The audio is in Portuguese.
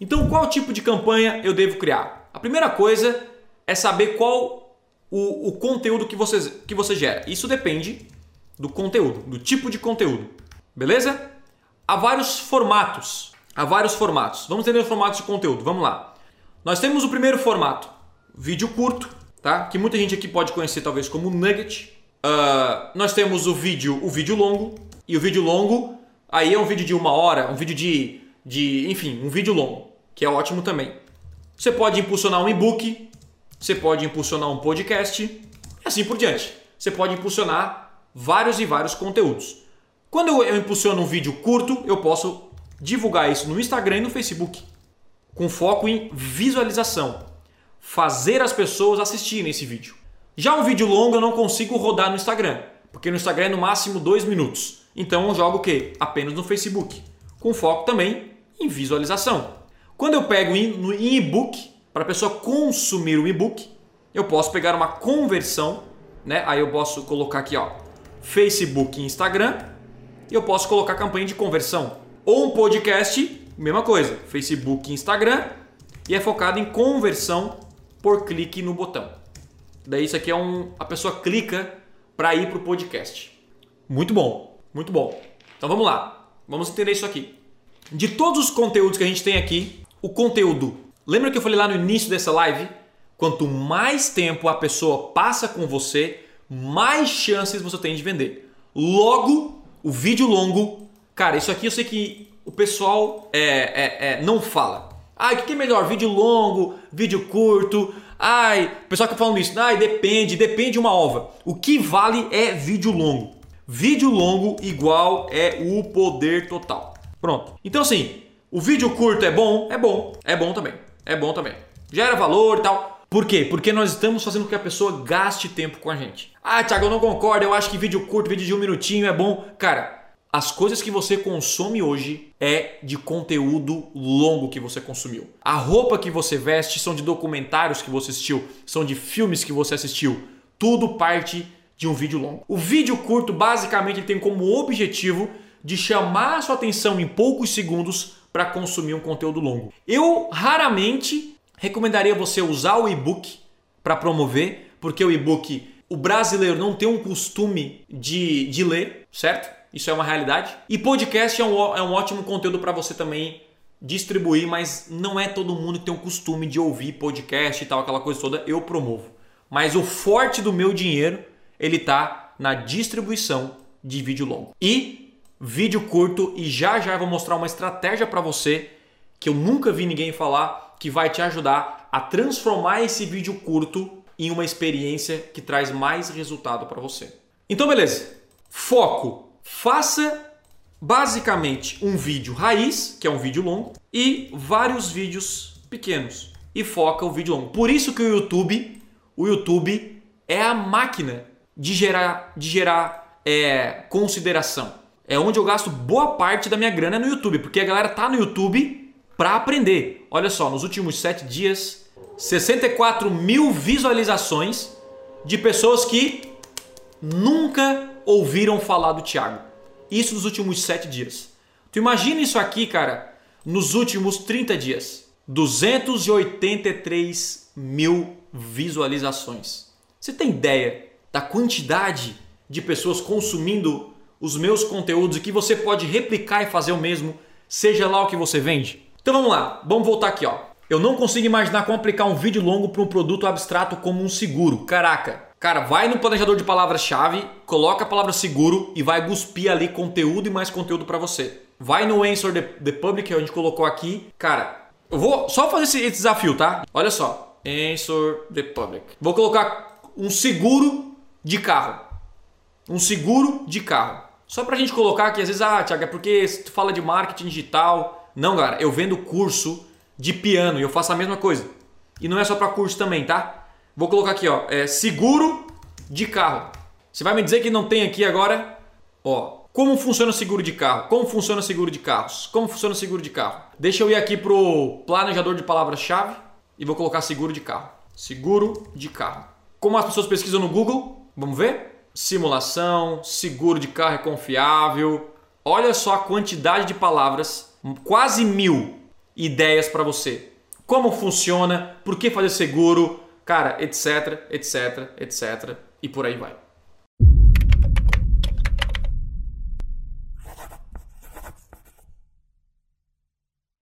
Então, qual tipo de campanha eu devo criar? A primeira coisa é saber qual o, o conteúdo que você, que você gera. Isso depende do conteúdo, do tipo de conteúdo. Beleza? Há vários formatos. Há vários formatos. Vamos entender os formatos de conteúdo. Vamos lá. Nós temos o primeiro formato, vídeo curto, tá? Que muita gente aqui pode conhecer talvez como nugget. Uh, nós temos o vídeo, o vídeo longo e o vídeo longo aí é um vídeo de uma hora, um vídeo de, de, enfim, um vídeo longo, que é ótimo também. Você pode impulsionar um e-book, você pode impulsionar um podcast e assim por diante. Você pode impulsionar vários e vários conteúdos. Quando eu impulsiono um vídeo curto, eu posso divulgar isso no Instagram e no Facebook, com foco em visualização, fazer as pessoas assistirem esse vídeo. Já um vídeo longo eu não consigo rodar no Instagram, porque no Instagram é no máximo dois minutos. Então eu jogo o quê? Apenas no Facebook, com foco também em visualização. Quando eu pego no e-book, para a pessoa consumir o e-book, eu posso pegar uma conversão, né? Aí eu posso colocar aqui, ó, Facebook e Instagram, e eu posso colocar campanha de conversão. Ou um podcast, mesma coisa, Facebook e Instagram, e é focado em conversão por clique no botão. Daí isso aqui é um. A pessoa clica para ir para o podcast. Muito bom, muito bom. Então vamos lá, vamos entender isso aqui. De todos os conteúdos que a gente tem aqui, o conteúdo. Lembra que eu falei lá no início dessa live? Quanto mais tempo a pessoa passa com você, mais chances você tem de vender. Logo, o vídeo longo, cara, isso aqui eu sei que o pessoal é, é, é não fala. Ah, o que é melhor? Vídeo longo, vídeo curto? Ai, o pessoal que falando isso, ai, depende, depende uma ova. O que vale é vídeo longo. Vídeo longo igual é o poder total. Pronto. Então assim, o vídeo curto é bom? É bom. É bom também. É bom também. Gera valor e tal. Por quê? Porque nós estamos fazendo com que a pessoa gaste tempo com a gente. Ah, Thiago, eu não concordo. Eu acho que vídeo curto, vídeo de um minutinho é bom. Cara, as coisas que você consome hoje é de conteúdo longo que você consumiu. A roupa que você veste são de documentários que você assistiu, são de filmes que você assistiu. Tudo parte de um vídeo longo. O vídeo curto, basicamente, tem como objetivo de chamar a sua atenção em poucos segundos para consumir um conteúdo longo. Eu raramente recomendaria você usar o e-book para promover, porque o e-book, o brasileiro não tem um costume de, de ler, certo? isso é uma realidade. E podcast é um, é um ótimo conteúdo para você também distribuir, mas não é todo mundo que tem o costume de ouvir podcast e tal, aquela coisa toda, eu promovo. Mas o forte do meu dinheiro, ele tá na distribuição de vídeo longo. E vídeo curto e já já eu vou mostrar uma estratégia para você que eu nunca vi ninguém falar que vai te ajudar a transformar esse vídeo curto em uma experiência que traz mais resultado para você. Então beleza. Foco Faça basicamente um vídeo raiz, que é um vídeo longo, e vários vídeos pequenos. E foca o vídeo longo. Por isso que o YouTube, o YouTube é a máquina de gerar, de gerar é, consideração. É onde eu gasto boa parte da minha grana no YouTube, porque a galera tá no YouTube para aprender. Olha só, nos últimos sete dias, 64 mil visualizações de pessoas que nunca ouviram falar do Thiago. Isso nos últimos sete dias. Tu imagina isso aqui, cara, nos últimos 30 dias. 283 mil visualizações. Você tem ideia da quantidade de pessoas consumindo os meus conteúdos e que você pode replicar e fazer o mesmo, seja lá o que você vende? Então vamos lá, vamos voltar aqui, ó. Eu não consigo imaginar como aplicar um vídeo longo para um produto abstrato como um seguro. Caraca, Cara, vai no planejador de palavras-chave, coloca a palavra seguro e vai cuspir ali conteúdo e mais conteúdo para você. Vai no Answer the, the Public, que a gente colocou aqui. Cara, eu vou só fazer esse, esse desafio, tá? Olha só. Answer the Public. Vou colocar um seguro de carro. Um seguro de carro. Só pra gente colocar que às vezes, ah, Thiago, é porque tu fala de marketing digital. Não, galera, eu vendo curso de piano e eu faço a mesma coisa. E não é só para curso também, tá? Vou colocar aqui, ó, é seguro de carro. Você vai me dizer que não tem aqui agora, ó, como funciona o seguro de carro? Como funciona o seguro de carros? Como funciona o seguro de carro? Deixa eu ir aqui pro planejador de palavras-chave e vou colocar seguro de carro. Seguro de carro. Como as pessoas pesquisam no Google? Vamos ver? Simulação, seguro de carro é confiável. Olha só a quantidade de palavras, quase mil. ideias para você. Como funciona, por que fazer seguro, cara, etc, etc, etc e por aí vai.